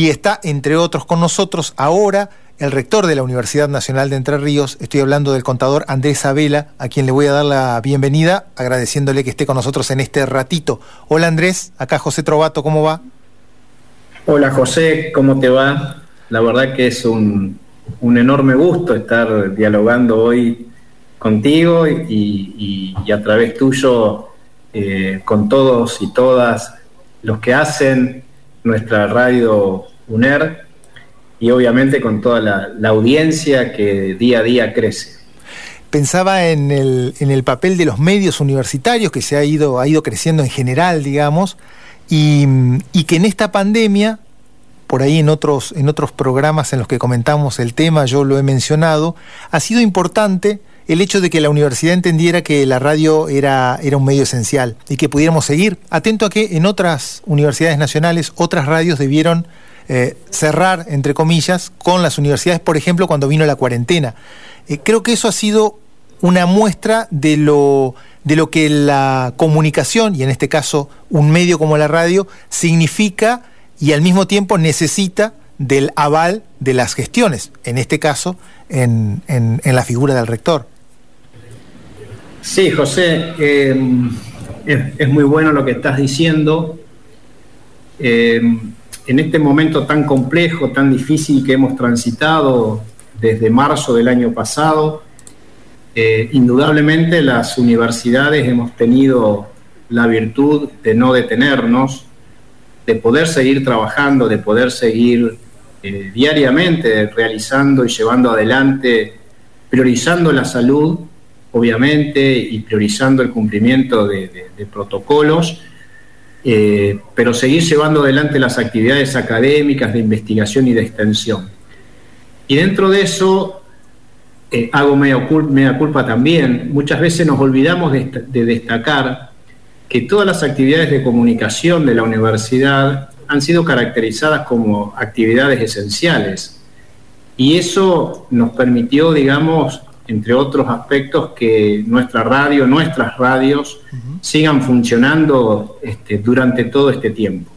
Y está, entre otros, con nosotros ahora el rector de la Universidad Nacional de Entre Ríos, estoy hablando del contador Andrés Abela, a quien le voy a dar la bienvenida, agradeciéndole que esté con nosotros en este ratito. Hola Andrés, acá José Trovato, ¿cómo va? Hola José, ¿cómo te va? La verdad que es un, enorme gusto estar dialogando hoy contigo y, a través tuyo eh, con todos y todas los que hacen nuestra radio UNER y obviamente con toda la, audiencia que día a día crece. Pensaba en el, en el, papel de los medios universitarios que se ha ido, ha ido creciendo en general, digamos, y, que en esta pandemia, por ahí en otros, en otros programas en los que comentamos el tema, yo lo he mencionado, ha sido importante el hecho de que la universidad entendiera que la radio era, era un medio esencial y que pudiéramos seguir. Atento a que en otras universidades nacionales otras radios debieron eh, cerrar, entre comillas, con las universidades, por ejemplo, cuando vino la cuarentena. Eh, creo que eso ha sido una muestra de lo, de lo que la comunicación, y en este caso un medio como la radio, significa y al mismo tiempo necesita del aval de las gestiones, en este caso en, la figura del rector. Sí, José, eh, es, muy bueno lo que estás diciendo. En este momento tan complejo, tan difícil que hemos transitado desde marzo del año pasado, eh, indudablemente las universidades hemos tenido la virtud de no detenernos, de poder seguir trabajando, de poder seguir eh, diariamente realizando y llevando adelante, priorizando la salud, obviamente, y priorizando el cumplimiento de protocolos eh, pero seguir llevando adelante las actividades académicas de investigación y de extensión. Y dentro de eso, eh, hago media culpa, también, muchas veces nos olvidamos de, destacar que todas las actividades de comunicación de la universidad han sido caracterizadas como actividades esenciales. Y eso nos permitió, digamos, entre otros aspectos, que nuestra radio, nuestras radios, sigan funcionando este, durante todo este tiempo.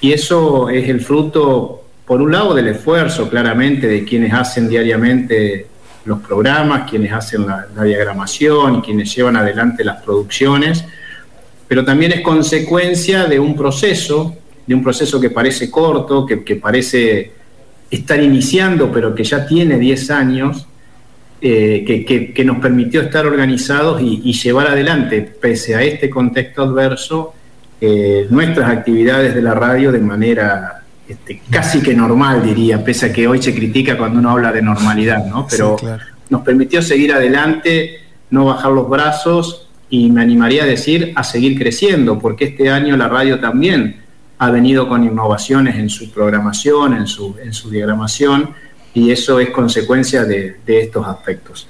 Y eso es el fruto, por un lado, del esfuerzo, claramente, de quienes hacen diariamente los programas, quienes hacen la, diagramación y quienes llevan adelante las producciones, pero también es consecuencia de un proceso, de un proceso que parece corto, que, que parece estar iniciando, pero que ya tiene 10 años, eh, que, nos permitió estar organizados y, llevar adelante, pese a este contexto adverso, eh, nuestras actividades de la radio de manera este, casi que normal, diría, pese a que hoy se critica cuando uno habla de normalidad, ¿no? Pero nos permitió seguir adelante, no bajar los brazos y me animaría a decir a seguir creciendo, porque este año la radio también ha venido con innovaciones en su programación, en su, en su diagramación y eso es consecuencia de, estos aspectos.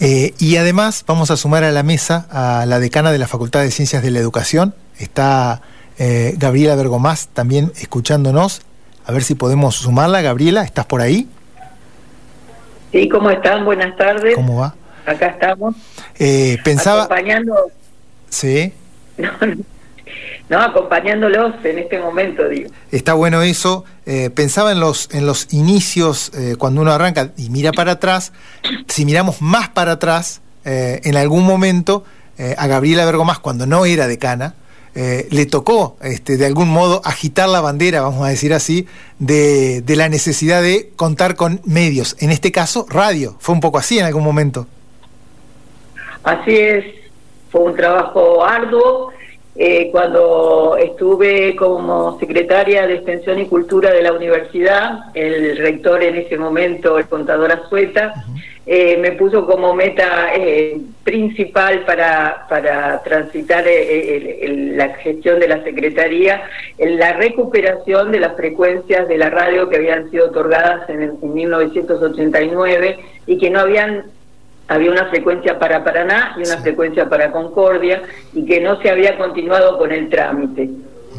Eh, y además vamos a sumar a la mesa a la decana de la Facultad de Ciencias de la Educación, está eh, Gabriela Bergomás también escuchándonos, a ver si podemos sumarla. Gabriela, ¿estás por ahí? Sí, ¿cómo están? Buenas tardes. ¿Cómo va? Acá estamos. Eh, pensaba... Acompañando... Sí. ¿no? Acompañándolos en este momento, digo. Está bueno eso. Eh, pensaba en los, en los inicios, eh, cuando uno arranca y mira para atrás, si miramos más para atrás, eh, en algún momento a Gabriela Bergomás, cuando no era decana, le tocó este, de algún modo agitar la bandera, vamos a decir así, de, de la necesidad de contar con medios, en este caso radio. Fue un poco así en algún momento. Así es, fue un trabajo arduo eh, cuando estuve como secretaria de Extensión y Cultura de la universidad, el rector en ese momento, el contador Azueta, eh, me puso como meta eh, principal para, para transitar la gestión de la Secretaría la recuperación de las frecuencias de la radio que habían sido otorgadas en, en 1989 y que no habían había una frecuencia para Paraná y una frecuencia para Concordia y que no se había continuado con el trámite.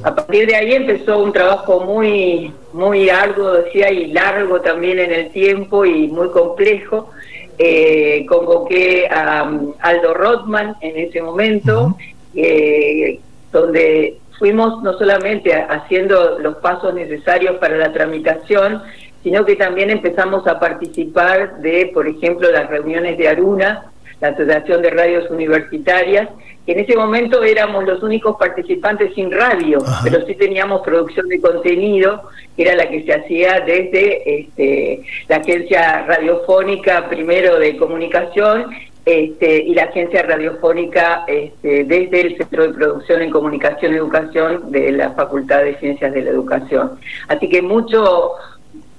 A partir de ahí empezó un trabajo muy, muy arduo, decía, y largo también en el tiempo y muy complejo. Eh, convoqué a um, Aldo Rothman en ese momento, eh, donde fuimos no solamente haciendo los pasos necesarios para la tramitación, sino que también empezamos a participar de, por ejemplo, las reuniones de Aruna, la Asociación de Radios Universitarias, que en ese momento éramos los únicos participantes sin radio, pero sí teníamos producción de contenido, que era la que se hacía desde este, la agencia radiofónica primero de comunicación este, y la agencia radiofónica este, desde el Centro de Producción en Comunicación y Educación de la Facultad de Ciencias de la Educación. Así que mucho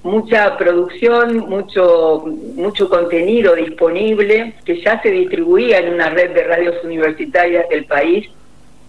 mucha producción, mucho, mucho contenido disponible que ya se distribuía en una red de radios universitarias del país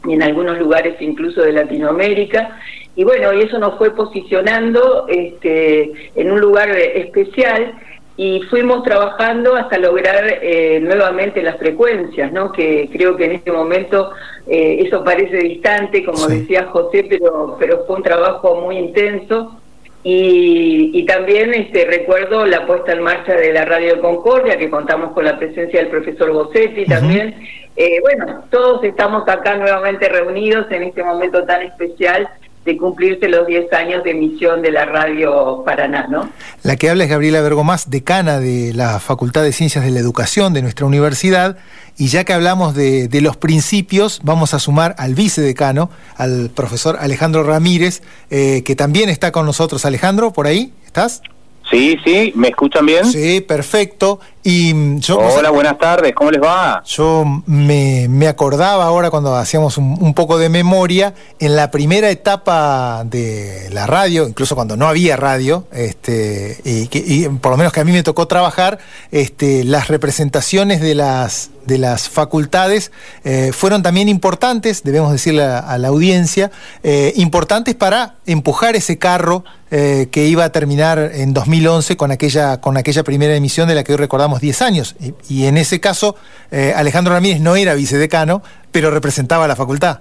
y en algunos lugares incluso de Latinoamérica. Y bueno, y eso nos fue posicionando este, en un lugar especial y fuimos trabajando hasta lograr eh, nuevamente las frecuencias, ¿no? que creo que en este momento eh, eso parece distante, como decía José, pero, pero fue un trabajo muy intenso y, también este, recuerdo la puesta en marcha de la Radio Concordia, que contamos con la presencia del profesor Bossetti también. Eh, bueno, todos estamos acá nuevamente reunidos en este momento tan especial de cumplirse los 10 años de emisión de la radio Paraná, ¿no? La que habla es Gabriela Bergomás, decana de la Facultad de Ciencias de la Educación de nuestra universidad, y ya que hablamos de, los principios, vamos a sumar al vicedecano, al profesor Alejandro Ramírez, eh, que también está con nosotros. Alejandro, ¿por ahí? ¿Estás? Sí, sí, ¿me escuchan bien? Sí, perfecto. Y yo, Hola, buenas tardes, ¿cómo les va? Yo me, me acordaba ahora cuando hacíamos un, poco de memoria, en la primera etapa de la radio, incluso cuando no había radio, este, y, por lo menos que a mí me tocó trabajar, este, las representaciones de las, de las facultades eh, fueron también importantes, debemos decirle a, la audiencia, eh, importantes para empujar ese carro eh, que iba a terminar en 2011 con aquella, con aquella primera emisión de la que hoy recordamos 10 años. Y, en ese caso, eh, Alejandro Ramírez no era vicedecano, pero representaba a la facultad.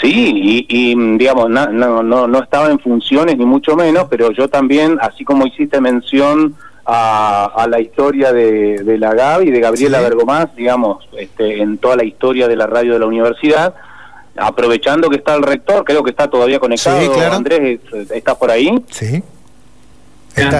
Sí, y, digamos, no, no, no, estaba en funciones ni mucho menos, pero yo también, así como hiciste mención a, la historia de, la GAB y de Gabriela Bergomás, digamos, este, en toda la historia de la radio de la universidad, aprovechando que está el rector, creo que está todavía conectado. Andrés, ¿estás por ahí? Sí.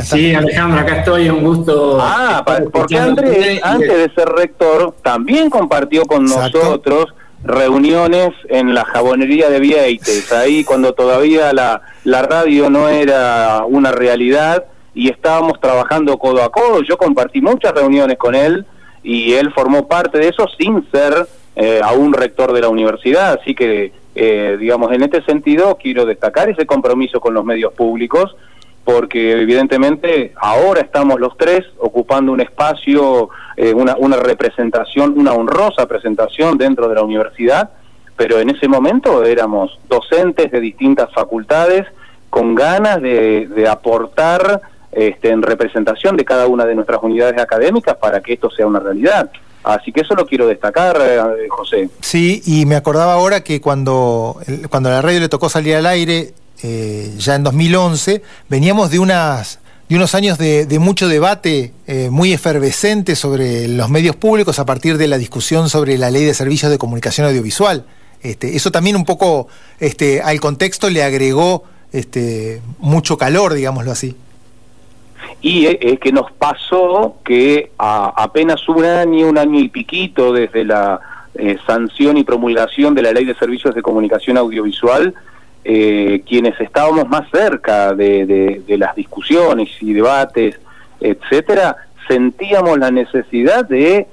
Sí, Alejandro, acá estoy, un gusto. Ah, porque Andrés, antes de ser rector, también compartió con nosotros reuniones en la jabonería de Vieites, ahí cuando todavía la, la radio no era una realidad y estábamos trabajando codo a codo. Yo compartí muchas reuniones con él y él formó parte de eso sin ser eh, aún rector de la universidad, así que, eh, digamos, en este sentido quiero destacar ese compromiso con los medios públicos porque evidentemente ahora estamos los tres ocupando un espacio, eh, una, una representación, una honrosa presentación dentro de la universidad, pero en ese momento éramos docentes de distintas facultades con ganas de, aportar este, en representación de cada una de nuestras unidades académicas para que esto sea una realidad. Así que eso lo quiero destacar, eh, José. Sí, y me acordaba ahora que cuando, cuando a la radio le tocó salir al aire, eh, ya en 2011, veníamos de, unas, de unos años de, mucho debate eh, muy efervescente sobre los medios públicos a partir de la discusión sobre la ley de servicios de comunicación audiovisual. Este, eso también un poco este, al contexto le agregó este, mucho calor, digámoslo así. Y es que nos pasó que apenas un año, un año y piquito desde la eh, sanción y promulgación de la ley de servicios de comunicación audiovisual, eh, quienes estábamos más cerca de, las discusiones y debates, etcétera, sentíamos la necesidad de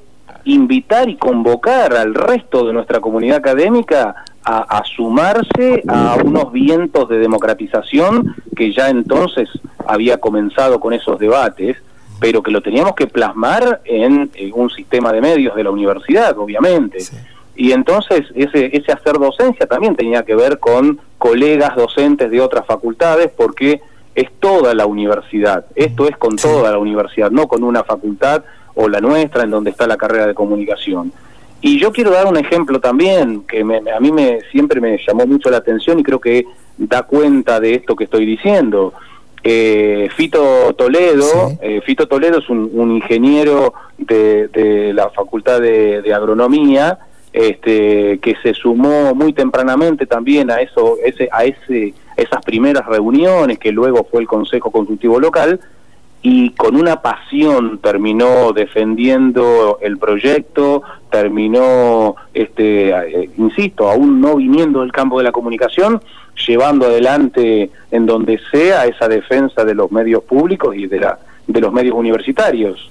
invitar y convocar al resto de nuestra comunidad académica a, sumarse a unos vientos de democratización que ya entonces había comenzado con esos debates, pero que lo teníamos que plasmar en, un sistema de medios de la universidad, obviamente. Y entonces ese, ese hacer docencia también tenía que ver con colegas docentes de otras facultades, porque es toda la universidad, esto es con toda la universidad, no con una facultad o la nuestra en donde está la carrera de comunicación. Y yo quiero dar un ejemplo también que a mí me, siempre me llamó mucho la atención y creo que da cuenta de esto que estoy diciendo. Eh, Fito Toledo, eh, Fito Toledo es un, ingeniero de, la Facultad de Agronomía, este, que se sumó muy tempranamente también a eso, ese, a ese, esas primeras reuniones que luego fue el Consejo Consultivo Local y con una pasión terminó defendiendo el proyecto, terminó, este, eh, insisto, aún no viniendo del campo de la comunicación, llevando adelante en donde sea esa defensa de los medios públicos y de, la, de los medios universitarios.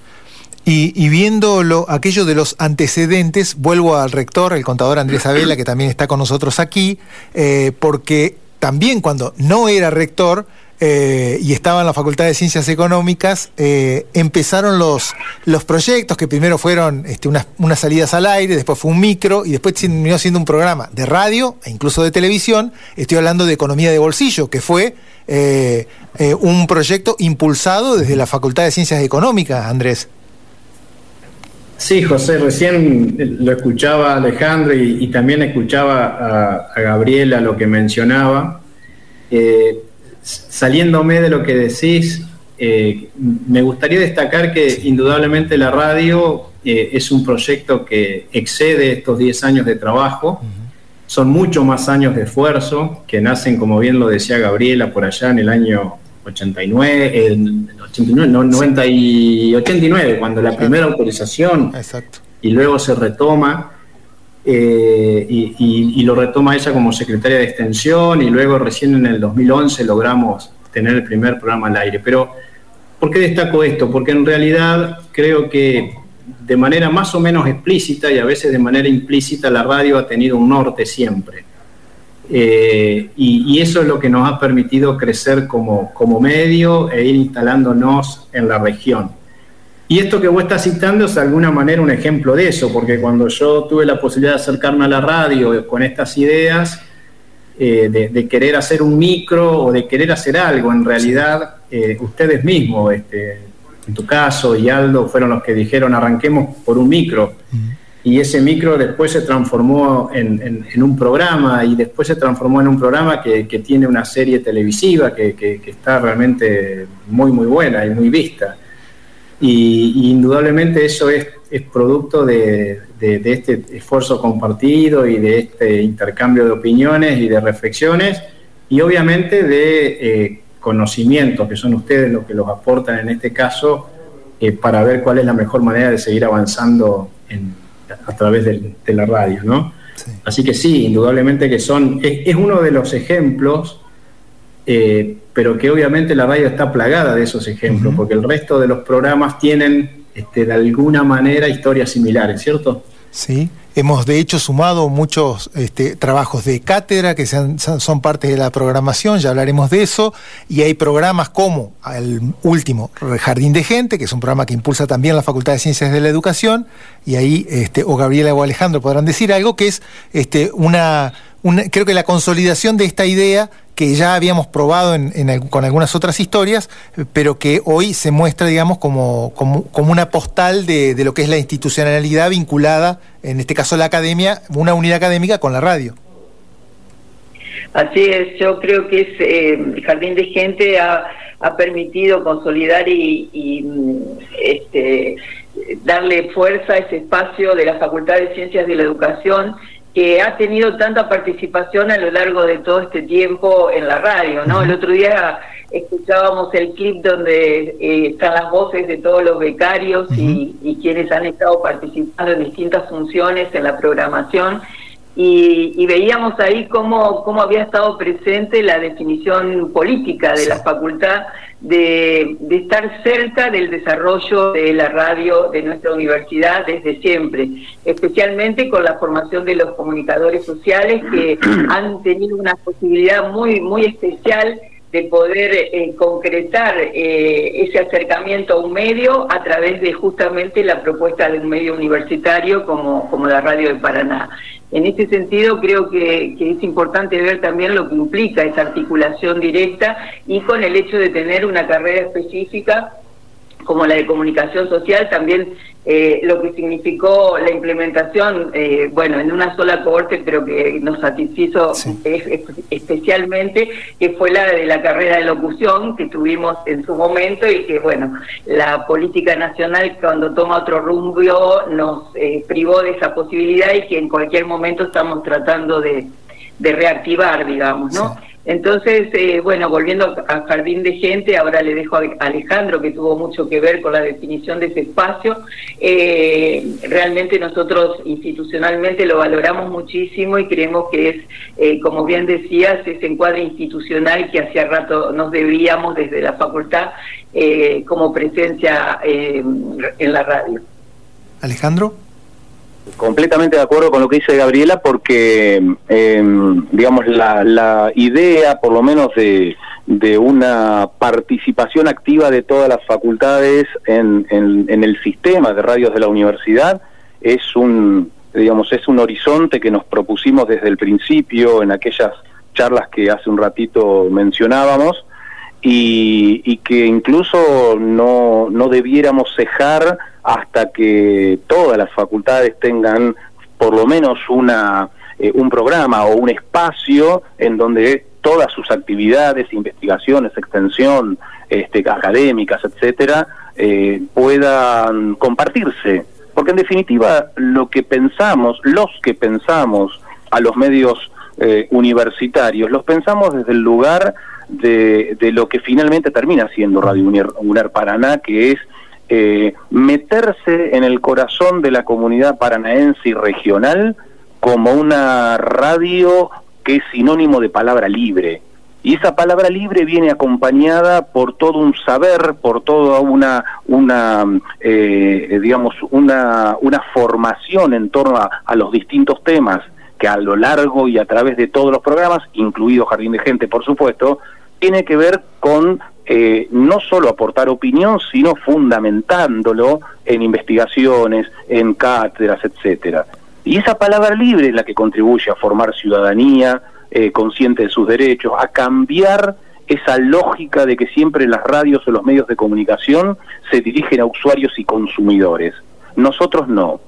Y, viendo lo, aquello de los antecedentes, vuelvo al rector, el contador Andrés Abela, que también está con nosotros aquí, eh, porque también cuando no era rector, eh, y estaba en la Facultad de Ciencias Económicas, eh, empezaron los, los proyectos que primero fueron este, unas, salidas al aire, después fue un micro y después terminó siendo un programa de radio e incluso de televisión. Estoy hablando de Economía de Bolsillo, que fue un proyecto impulsado desde la Facultad de Ciencias Económicas, Andrés. Sí, José, recién lo escuchaba Alejandro y, también escuchaba a, a, Gabriela lo que mencionaba saliéndome de lo que decís, eh, me gustaría destacar que indudablemente la radio eh, es un proyecto que excede estos 10 años de trabajo. Son muchos más años de esfuerzo que nacen, como bien lo decía Gabriela, por allá en el año 89, 89 no, 90 y 89, cuando la primera autorización Exacto. y luego se retoma. Eh, y, lo retoma ella como secretaria de extensión y luego recién en el 2011 logramos tener el primer programa al aire. Pero, ¿por qué destaco esto? Porque en realidad creo que de manera más o menos explícita y a veces de manera implícita la radio ha tenido un norte siempre. Eh, y, eso es lo que nos ha permitido crecer como, como medio e ir instalándonos en la región. Y esto que vos estás citando es de alguna manera un ejemplo de eso, porque cuando yo tuve la posibilidad de acercarme a la radio con estas ideas, eh, de, querer hacer un micro o de querer hacer algo, en realidad eh, ustedes mismos, este, en tu caso y Aldo, fueron los que dijeron arranquemos por un micro. Y ese micro después se transformó en, un programa y después se transformó en un programa que, tiene una serie televisiva que, está realmente muy, muy buena y muy vista. Y, indudablemente eso es, producto de, este esfuerzo compartido y de este intercambio de opiniones y de reflexiones y obviamente de eh, conocimientos que son ustedes los que los aportan en este caso eh, para ver cuál es la mejor manera de seguir avanzando a través de, la radio, ¿no? Así que sí, indudablemente que son, es, uno de los ejemplos eh, pero que obviamente la radio está plagada de esos ejemplos, porque el resto de los programas tienen este, de alguna manera historias similares, ¿cierto? Sí, hemos de hecho sumado muchos este, trabajos de cátedra que son parte de la programación, ya hablaremos de eso, y hay programas como el último, Jardín de Gente, que es un programa que impulsa también la Facultad de Ciencias de la Educación, y ahí este, o Gabriela o Alejandro podrán decir algo, que es este, una, una, creo que la consolidación de esta idea que ya habíamos probado con algunas otras historias, pero que hoy se muestra, digamos, como, como, una postal de, lo que es la institucionalidad vinculada, en este caso la academia, una unidad académica con la radio. Así es, yo creo que es, eh, Jardín de Gente ha, permitido consolidar y, este, darle fuerza a ese espacio de la Facultad de Ciencias de la Educación que ha tenido tanta participación a lo largo de todo este tiempo en la radio, ¿no? El otro día escuchábamos el clip donde eh, están las voces de todos los becarios y, quienes han estado participando en distintas funciones en la programación. Y, veíamos ahí cómo, cómo había estado presente la definición política de la facultad de, estar cerca del desarrollo de la radio de nuestra universidad desde siempre, especialmente con la formación de los comunicadores sociales que han tenido una posibilidad muy, muy especial de poder eh, concretar eh, ese acercamiento a un medio a través de justamente la propuesta de un medio universitario como, como la Radio de Paraná. En este sentido, creo que, es importante ver también lo que implica esa articulación directa y con el hecho de tener una carrera específica como la de comunicación social, también eh, lo que significó la implementación, eh, bueno, en una sola cohorte, pero que nos satisfizo especialmente, que fue la de la carrera de locución que tuvimos en su momento y que, bueno, la política nacional cuando toma otro rumbo nos eh, privó de esa posibilidad y que en cualquier momento estamos tratando de, reactivar, digamos, ¿no? Entonces, eh, bueno, volviendo a Jardín de Gente, ahora le dejo a Alejandro, que tuvo mucho que ver con la definición de ese espacio. Eh, realmente nosotros institucionalmente lo valoramos muchísimo y creemos que es, eh, como bien decías, ese encuadre institucional que hacía rato nos debíamos desde la facultad como presencia en la radio. Alejandro. Completamente de acuerdo con lo que dice Gabriela, porque, em, digamos, la, idea, por lo menos, de, una participación activa de todas las facultades en, el sistema de radios de la universidad es un, digamos, es un horizonte que nos propusimos desde el principio en aquellas charlas que hace un ratito mencionábamos y, y que incluso no, no debiéramos cejar hasta que todas las facultades tengan por lo menos una, eh, un programa o un espacio en donde todas sus actividades, investigaciones, extensión, este, académicas, etcétera, eh, puedan compartirse. Porque en definitiva lo que pensamos, los que pensamos a los medios eh, universitarios, los pensamos desde el lugar de, de, lo que finalmente termina siendo Radio UNER Paraná, que es eh, meterse en el corazón de la comunidad paranaense y regional como una radio que es sinónimo de palabra libre. Y esa palabra libre viene acompañada por todo un saber, por toda una, una eh, digamos, una, una formación en torno a los distintos temas que a lo largo y a través de todos los programas, incluido Jardín de Gente, por supuesto, tiene que ver con eh, no solo aportar opinión, sino fundamentándolo en investigaciones, en cátedras, etcétera. Y esa palabra libre es la que contribuye a formar ciudadanía eh, consciente de sus derechos, a cambiar esa lógica de que siempre las radios o los medios de comunicación se dirigen a usuarios y consumidores. Nosotros no.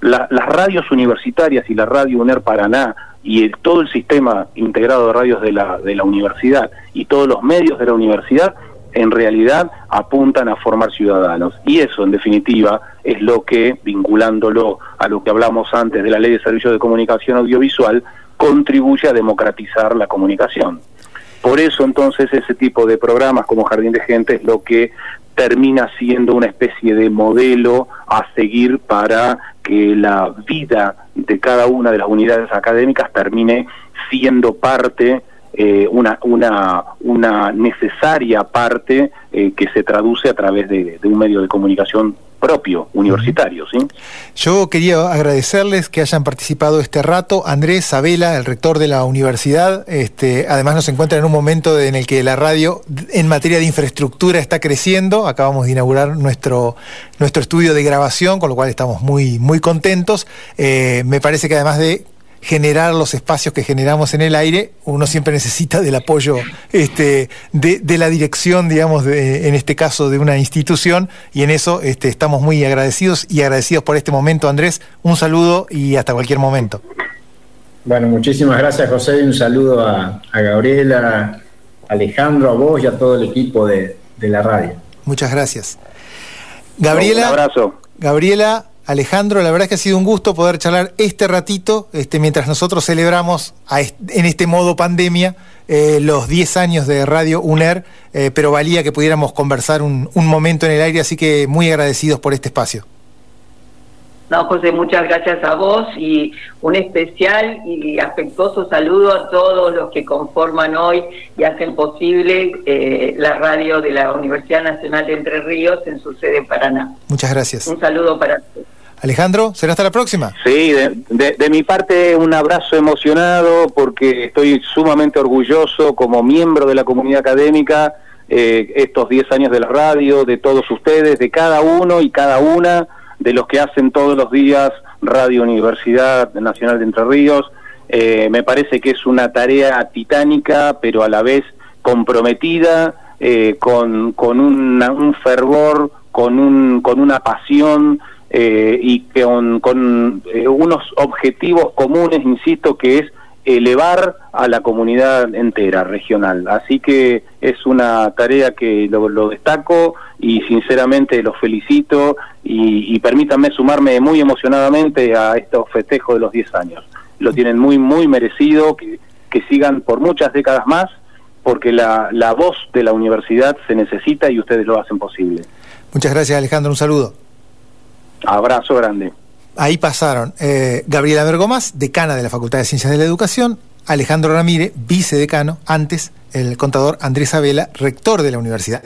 las radios universitarias y la radio UNER Paraná y todo el sistema integrado de radios de la, de la universidad y todos los medios de la universidad en realidad apuntan a formar ciudadanos. Y eso, en definitiva, es lo que, vinculándolo a lo que hablamos antes de la Ley de Servicios de Comunicación Audiovisual, contribuye a democratizar la comunicación. Por eso, entonces, ese tipo de programas como Jardín de Gente es lo que termina siendo una especie de modelo a seguir para que la vida de cada una de las unidades académicas termine siendo parte eh, una, una, una necesaria parte eh, que se traduce a través de, un medio de comunicación propio, universitario. ¿sí? Yo quería agradecerles que hayan participado este rato. Andrés Sabela, el rector de la universidad, este, además nos encuentra en un momento en el que la radio en materia de infraestructura está creciendo. Acabamos de inaugurar nuestro, nuestro estudio de grabación, con lo cual estamos muy, muy contentos. Eh, me parece que además de generar los espacios que generamos en el aire, uno siempre necesita del apoyo este, de, la dirección, digamos, en este caso de una institución, y en eso este, estamos muy agradecidos y agradecidos por este momento, Andrés. Un saludo y hasta cualquier momento. Bueno, muchísimas gracias, José, y un saludo a, Gabriela, Alejandro, a vos y a todo el equipo de, de la radio. Muchas gracias. Gabriela. Un abrazo. Gabriela, Alejandro, la verdad es que ha sido un gusto poder charlar este ratito, este, mientras nosotros celebramos en este modo pandemia eh, los 10 años de Radio UNER, eh, pero valía que pudiéramos conversar un, momento en el aire, así que muy agradecidos por este espacio. No, José, muchas gracias a vos y un especial y afectuoso saludo a todos los que conforman hoy y hacen posible eh, la radio de la Universidad Nacional de Entre Ríos en su sede en Paraná. Muchas gracias. Un saludo para todos. Alejandro, será hasta la próxima. Sí, de, mi parte un abrazo emocionado porque estoy sumamente orgulloso como miembro de la comunidad académica eh, estos 10 años de la radio, de todos ustedes, de cada uno y cada una de los que hacen todos los días Radio Universidad Nacional de Entre Ríos. Eh, me parece que es una tarea titánica, pero a la vez comprometida, eh, con, con un fervor con, un, con una pasión eh, y con, con eh, unos objetivos comunes, insisto, que es elevar a la comunidad entera regional. Así que es una tarea que lo, destaco y sinceramente los felicito y, permítanme sumarme muy emocionadamente a estos festejos de los 10 años. Lo tienen muy, muy merecido, que, que sigan por muchas décadas más, porque la, la voz de la universidad se necesita y ustedes lo hacen posible. Muchas gracias Alejandro, un saludo. Abrazo grande. Ahí pasaron eh, Gabriela Bergomas, decana de la Facultad de Ciencias de la Educación, Alejandro Ramírez, vicedecano, antes el contador Andrés Abela, rector de la universidad.